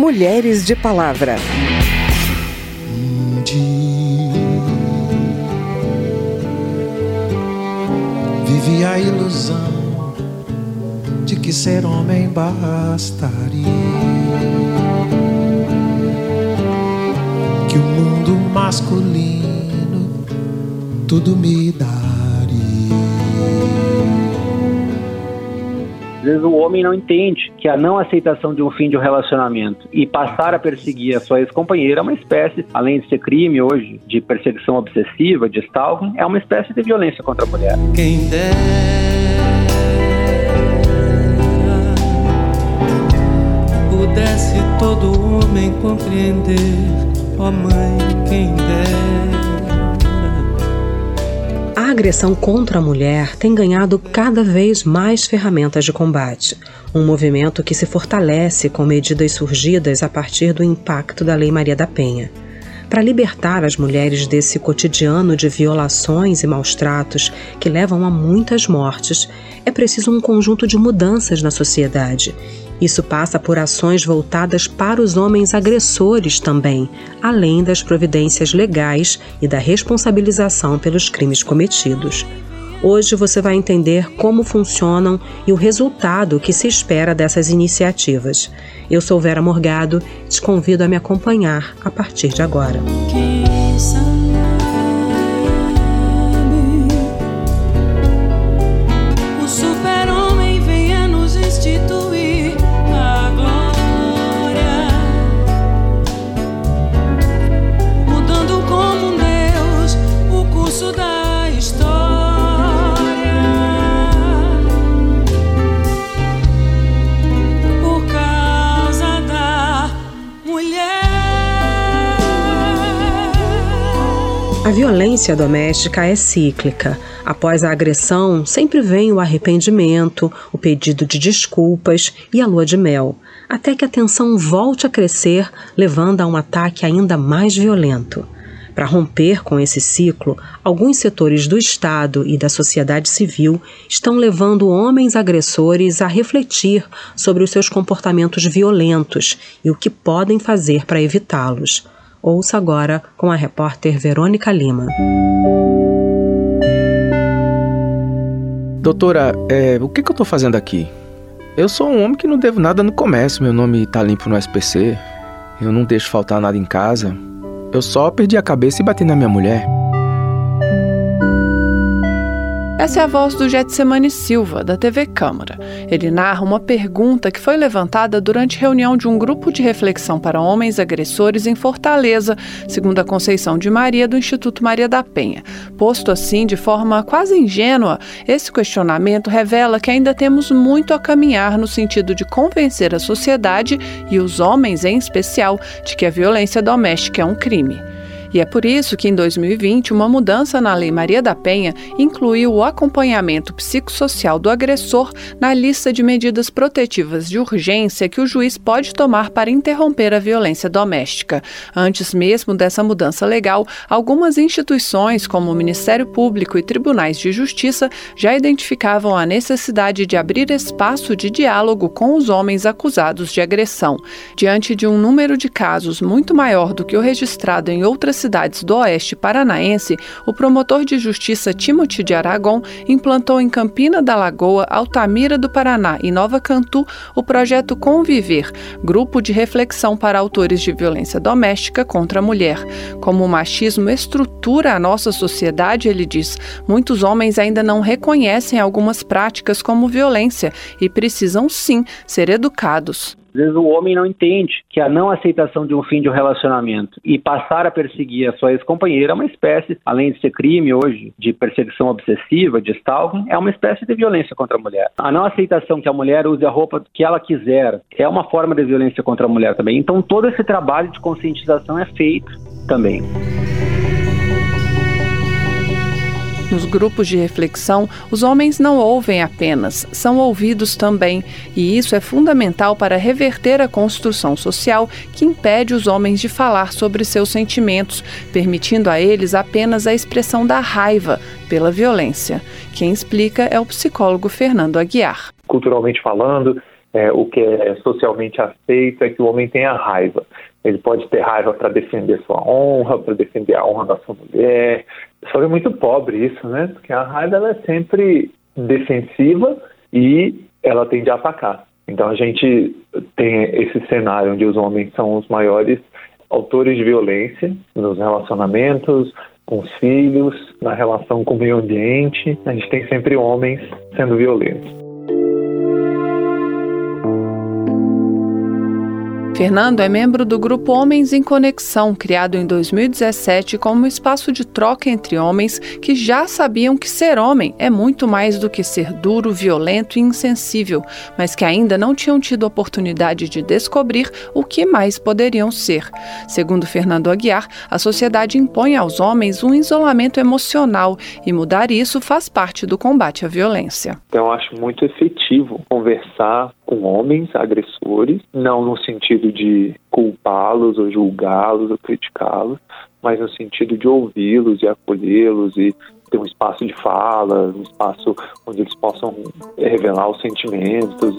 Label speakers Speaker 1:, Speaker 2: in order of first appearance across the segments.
Speaker 1: Mulheres de Palavra.
Speaker 2: Vivi a ilusão de que ser homem bastaria. Que o mundo masculino tudo me daria.
Speaker 3: Às vezes o homem não entende que a não aceitação de um fim de um relacionamento e passar a perseguir a sua ex-companheira é uma espécie, além de ser crime hoje, de perseguição obsessiva, de stalking, é uma espécie de violência contra a mulher.
Speaker 2: Quem dera pudesse todo homem compreender, ó oh mãe, quem dera
Speaker 4: a agressão contra a mulher tem ganhado cada vez mais ferramentas de combate, um movimento que se fortalece com medidas surgidas a partir do impacto da Lei Maria da Penha. Para libertar as mulheres desse cotidiano de violações e maus tratos que levam a muitas mortes, é preciso um conjunto de mudanças na sociedade. Isso passa por ações voltadas para os homens agressores também, além das providências legais e da responsabilização pelos crimes cometidos. Hoje você vai entender como funcionam e o resultado que se espera dessas iniciativas. Eu sou Vera Morgado, te convido a me acompanhar a partir de agora. A violência doméstica é cíclica. Após a agressão, sempre vem o arrependimento, o pedido de desculpas e a lua de mel, até que a tensão volte a crescer, levando a um ataque ainda mais violento. Para romper com esse ciclo, alguns setores do Estado e da sociedade civil estão levando homens agressores a refletir sobre os seus comportamentos violentos e o que podem fazer para evitá-los. Ouça agora com a repórter Verônica Lima.
Speaker 5: Doutora, é, o que, que eu estou fazendo aqui? Eu sou um homem que não devo nada no comércio, meu nome está limpo no SPC, eu não deixo faltar nada em casa. Eu só perdi a cabeça e bati na minha mulher.
Speaker 6: Essa é a voz do Getsemane Silva, da TV Câmara. Ele narra uma pergunta que foi levantada durante reunião de um grupo de reflexão para homens agressores em Fortaleza, segundo a Conceição de Maria, do Instituto Maria da Penha. Posto assim de forma quase ingênua, esse questionamento revela que ainda temos muito a caminhar no sentido de convencer a sociedade e os homens em especial de que a violência doméstica é um crime. E é por isso que em 2020 uma mudança na Lei Maria da Penha incluiu o acompanhamento psicossocial do agressor na lista de medidas protetivas de urgência que o juiz pode tomar para interromper a violência doméstica. Antes mesmo dessa mudança legal, algumas instituições, como o Ministério Público e tribunais de justiça, já identificavam a necessidade de abrir espaço de diálogo com os homens acusados de agressão. Diante de um número de casos muito maior do que o registrado em outras cidades do oeste paranaense, o promotor de justiça Timothy de Aragon implantou em Campina da Lagoa, Altamira do Paraná e Nova Cantu o projeto Conviver, grupo de reflexão para autores de violência doméstica contra a mulher. Como o machismo estrutura a nossa sociedade, ele diz, muitos homens ainda não reconhecem algumas práticas como violência e precisam sim ser educados.
Speaker 3: Às vezes o homem não entende que a não aceitação de um fim de um relacionamento e passar a perseguir a sua ex-companheira é uma espécie, além de ser crime hoje, de perseguição obsessiva, de stalking, é uma espécie de violência contra a mulher. A não aceitação que a mulher use a roupa que ela quiser é uma forma de violência contra a mulher também. Então todo esse trabalho de conscientização é feito também.
Speaker 6: Nos grupos de reflexão, os homens não ouvem apenas, são ouvidos também, e isso é fundamental para reverter a construção social que impede os homens de falar sobre seus sentimentos, permitindo a eles apenas a expressão da raiva pela violência. Quem explica é o psicólogo Fernando Aguiar.
Speaker 7: Culturalmente falando,
Speaker 1: é, o que é socialmente aceito é que o homem tenha raiva. Ele pode ter raiva para defender sua honra, para defender a honra da sua mulher. Só é muito pobre isso, né? Porque a raiva ela é sempre defensiva e ela tende a atacar. Então a gente tem esse cenário onde os homens são os maiores autores de violência nos relacionamentos, com os filhos, na relação com o meio ambiente. A gente tem sempre homens sendo violentos.
Speaker 6: Fernando é membro do grupo Homens em Conexão, criado em 2017 como espaço de troca entre homens que já sabiam que ser homem é muito mais do que ser duro, violento e insensível, mas que ainda não tinham tido oportunidade de descobrir o que mais poderiam ser. Segundo Fernando Aguiar, a sociedade impõe aos homens um isolamento emocional e mudar isso faz parte do combate à violência.
Speaker 1: Então, acho muito efetivo conversar com homens agressores, não no sentido de culpá-los ou julgá-los ou criticá-los, mas no sentido de ouvi-los e acolhê-los e ter um espaço de fala, um espaço onde eles possam revelar os sentimentos.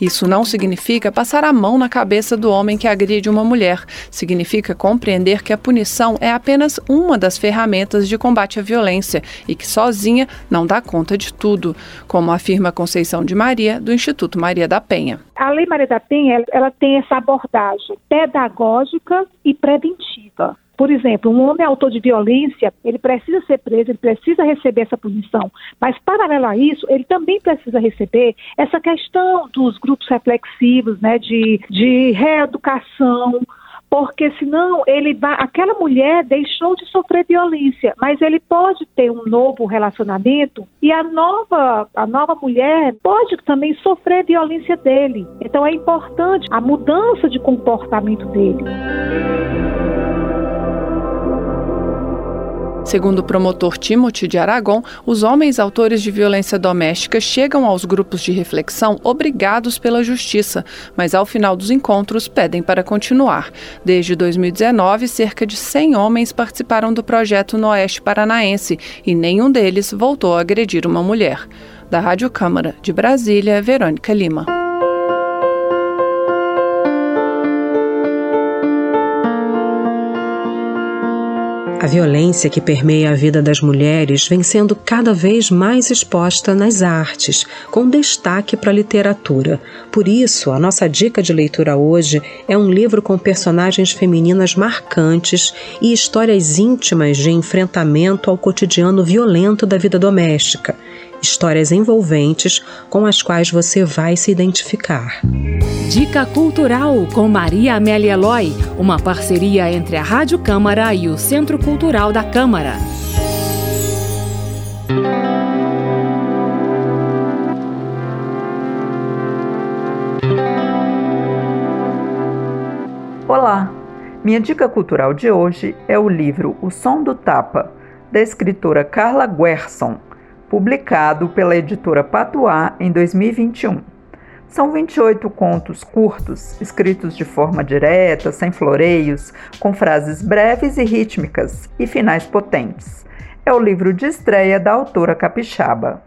Speaker 6: Isso não significa passar a mão na cabeça do homem que agride uma mulher. Significa compreender que a punição é apenas uma das ferramentas de combate à violência e que sozinha não dá conta de tudo, como afirma Conceição de Maria, do Instituto Maria da Penha.
Speaker 7: A Lei Maria da Penha ela tem essa abordagem pedagógica e preventiva. Por exemplo, um homem autor de violência, ele precisa ser preso, ele precisa receber essa punição. Mas, paralelo a isso, ele também precisa receber essa questão dos grupos reflexivos, né, de, de reeducação, porque senão ele vai, aquela mulher deixou de sofrer violência, mas ele pode ter um novo relacionamento e a nova a nova mulher pode também sofrer violência dele. Então é importante a mudança de comportamento dele.
Speaker 6: Segundo o promotor Timothy de Aragon, os homens autores de violência doméstica chegam aos grupos de reflexão obrigados pela justiça, mas ao final dos encontros pedem para continuar. Desde 2019, cerca de 100 homens participaram do projeto no Oeste Paranaense e nenhum deles voltou a agredir uma mulher. Da Rádio Câmara de Brasília, Verônica Lima.
Speaker 4: A violência que permeia a vida das mulheres vem sendo cada vez mais exposta nas artes, com destaque para a literatura. Por isso, a nossa dica de leitura hoje é um livro com personagens femininas marcantes e histórias íntimas de enfrentamento ao cotidiano violento da vida doméstica histórias envolventes com as quais você vai se identificar.
Speaker 8: Dica Cultural com Maria Amélia Eloy, uma parceria entre a Rádio Câmara e o Centro Cultural da Câmara.
Speaker 9: Olá! Minha dica cultural de hoje é o livro O Som do Tapa, da escritora Carla Guerson, publicado pela editora Patuá em 2021. São 28 contos curtos, escritos de forma direta, sem floreios, com frases breves e rítmicas e finais potentes. É o livro de estreia da autora capixaba.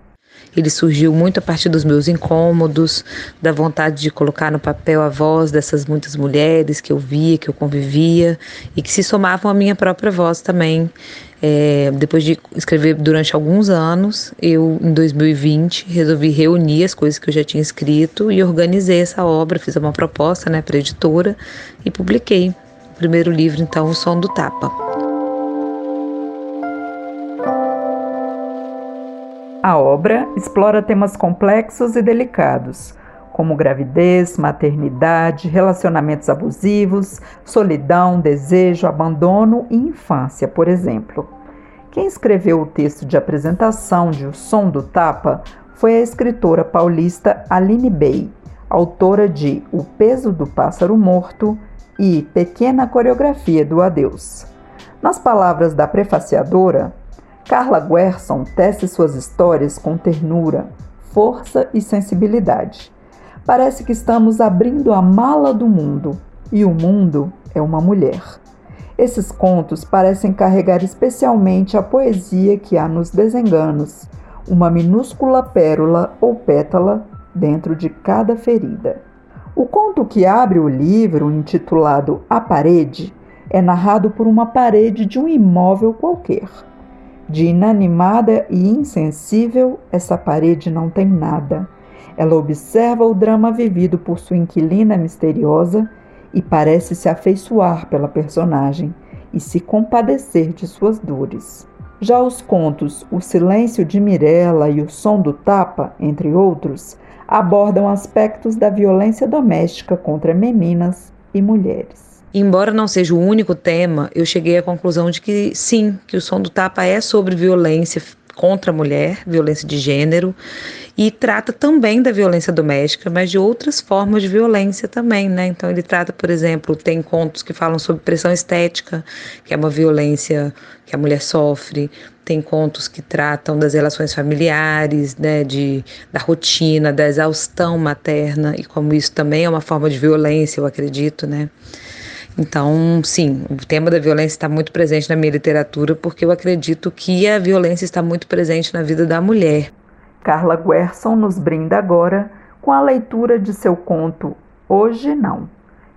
Speaker 10: Ele surgiu muito a partir dos meus incômodos, da vontade de colocar no papel a voz dessas muitas mulheres que eu via, que eu convivia e que se somavam à minha própria voz também. É, depois de escrever durante alguns anos, eu em 2020 resolvi reunir as coisas que eu já tinha escrito e organizei essa obra, fiz uma proposta né, para a editora e publiquei o primeiro livro, então, O Som do Tapa.
Speaker 9: A obra explora temas complexos e delicados, como gravidez, maternidade, relacionamentos abusivos, solidão, desejo, abandono e infância, por exemplo. Quem escreveu o texto de apresentação de O Som do Tapa foi a escritora paulista Aline Bey, autora de O Peso do Pássaro Morto e Pequena Coreografia do Adeus. Nas palavras da prefaciadora, Carla Guerson tece suas histórias com ternura, força e sensibilidade. Parece que estamos abrindo a mala do mundo e o mundo é uma mulher. Esses contos parecem carregar especialmente a poesia que há nos desenganos, uma minúscula pérola ou pétala dentro de cada ferida. O conto que abre o livro, intitulado A Parede, é narrado por uma parede de um imóvel qualquer. De inanimada e insensível, essa parede não tem nada. Ela observa o drama vivido por sua inquilina misteriosa e parece se afeiçoar pela personagem e se compadecer de suas dores. Já os contos O Silêncio de Mirella e O Som do Tapa, entre outros, abordam aspectos da violência doméstica contra meninas e mulheres.
Speaker 10: Embora não seja o único tema, eu cheguei à conclusão de que sim, que o som do tapa é sobre violência contra a mulher, violência de gênero, e trata também da violência doméstica, mas de outras formas de violência também, né? Então ele trata, por exemplo, tem contos que falam sobre pressão estética, que é uma violência que a mulher sofre, tem contos que tratam das relações familiares, né, de, da rotina, da exaustão materna, e como isso também é uma forma de violência, eu acredito, né? Então, sim, o tema da violência está muito presente na minha literatura porque eu acredito que a violência está muito presente na vida da mulher.
Speaker 9: Carla Guerson nos brinda agora com a leitura de seu conto Hoje Não,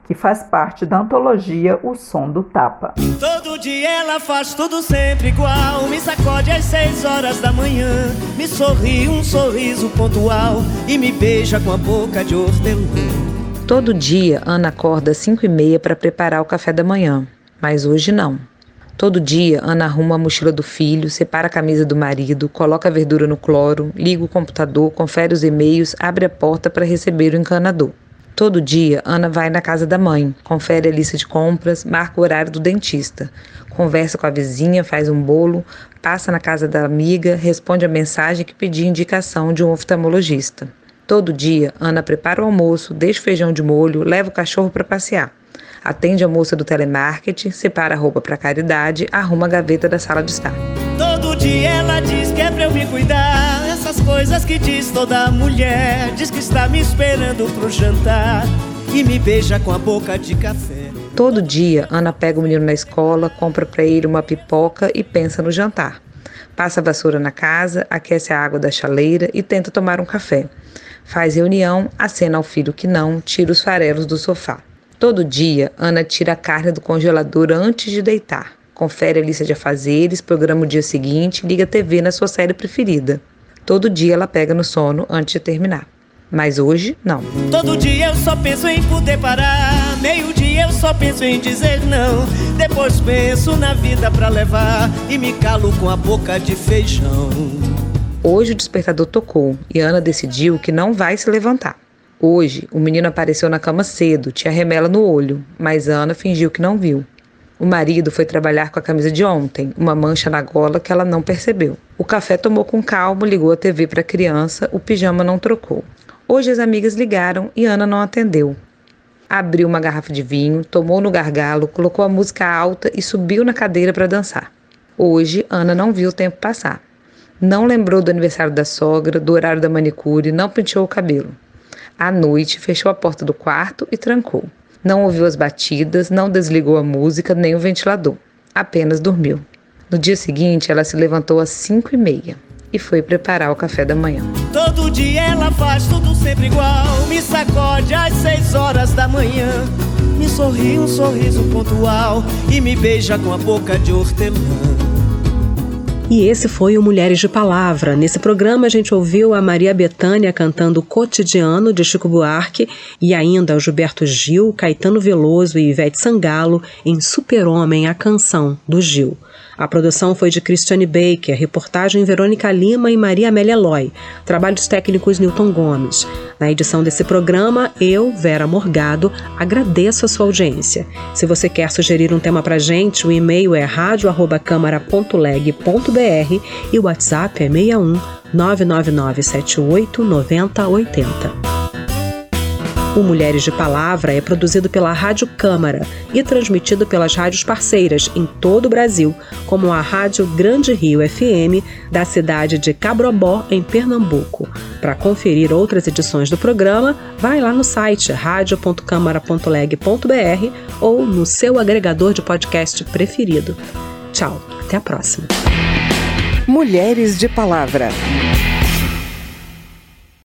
Speaker 9: que faz parte da antologia O Som do Tapa.
Speaker 2: Todo dia ela faz tudo sempre igual, me sacode às seis horas da manhã, me sorri um sorriso pontual e me beija com a boca de hortelã.
Speaker 10: Todo dia Ana acorda às 5 e meia para preparar o café da manhã, mas hoje não. Todo dia Ana arruma a mochila do filho, separa a camisa do marido, coloca a verdura no cloro, liga o computador, confere os e-mails, abre a porta para receber o encanador. Todo dia Ana vai na casa da mãe, confere a lista de compras, marca o horário do dentista, conversa com a vizinha, faz um bolo, passa na casa da amiga, responde a mensagem que pediu indicação de um oftalmologista. Todo dia, Ana prepara o almoço, deixa o feijão de molho, leva o cachorro para passear. Atende a moça do telemarketing, separa a roupa para caridade, arruma a gaveta da sala de estar.
Speaker 2: Todo dia ela diz que é pra eu me cuidar. Essas coisas que diz toda mulher. Diz que está me esperando pro jantar e me beija com a boca de café.
Speaker 10: Todo dia, Ana pega o menino na escola, compra para ele uma pipoca e pensa no jantar. Passa a vassoura na casa, aquece a água da chaleira e tenta tomar um café. Faz reunião, acena ao filho que não, tira os farelos do sofá. Todo dia, Ana tira a carne do congelador antes de deitar. Confere a lista de afazeres, programa o dia seguinte, liga a TV na sua série preferida. Todo dia ela pega no sono antes de terminar. Mas hoje, não.
Speaker 2: Todo dia eu só penso em poder parar. Meio-dia eu só penso em dizer não. Depois penso na vida pra levar e me calo com a boca de feijão.
Speaker 10: Hoje o despertador tocou e Ana decidiu que não vai se levantar. Hoje, o menino apareceu na cama cedo, tinha remela no olho, mas Ana fingiu que não viu. O marido foi trabalhar com a camisa de ontem, uma mancha na gola que ela não percebeu. O café tomou com calma, ligou a TV para a criança, o pijama não trocou. Hoje as amigas ligaram e Ana não atendeu. Abriu uma garrafa de vinho, tomou no gargalo, colocou a música alta e subiu na cadeira para dançar. Hoje, Ana não viu o tempo passar. Não lembrou do aniversário da sogra, do horário da manicure, não penteou o cabelo. À noite, fechou a porta do quarto e trancou. Não ouviu as batidas, não desligou a música nem o ventilador. Apenas dormiu. No dia seguinte, ela se levantou às cinco e meia e foi preparar o café da manhã.
Speaker 2: Todo dia ela faz tudo sempre igual. Me sacode às seis horas da manhã. Me sorri um sorriso pontual e me beija com a boca de hortelã.
Speaker 4: E esse foi o Mulheres de Palavra. Nesse programa a gente ouviu a Maria Bethânia cantando Cotidiano de Chico Buarque e ainda o Gilberto Gil, Caetano Veloso e Ivete Sangalo em Super-Homem, a canção do Gil. A produção foi de Christiane Baker, reportagem Verônica Lima e Maria Amélia Loy, trabalhos técnicos Newton Gomes. Na edição desse programa, eu, Vera Morgado, agradeço a sua audiência. Se você quer sugerir um tema pra gente, o e-mail é radio@câmara.leg.br e o WhatsApp é 61 99978 9080. O Mulheres de Palavra é produzido pela Rádio Câmara e transmitido pelas rádios parceiras em todo o Brasil, como a Rádio Grande Rio FM, da cidade de Cabrobó, em Pernambuco. Para conferir outras edições do programa, vai lá no site radio.câmara.leg.br ou no seu agregador de podcast preferido. Tchau, até a próxima.
Speaker 11: Mulheres de Palavra.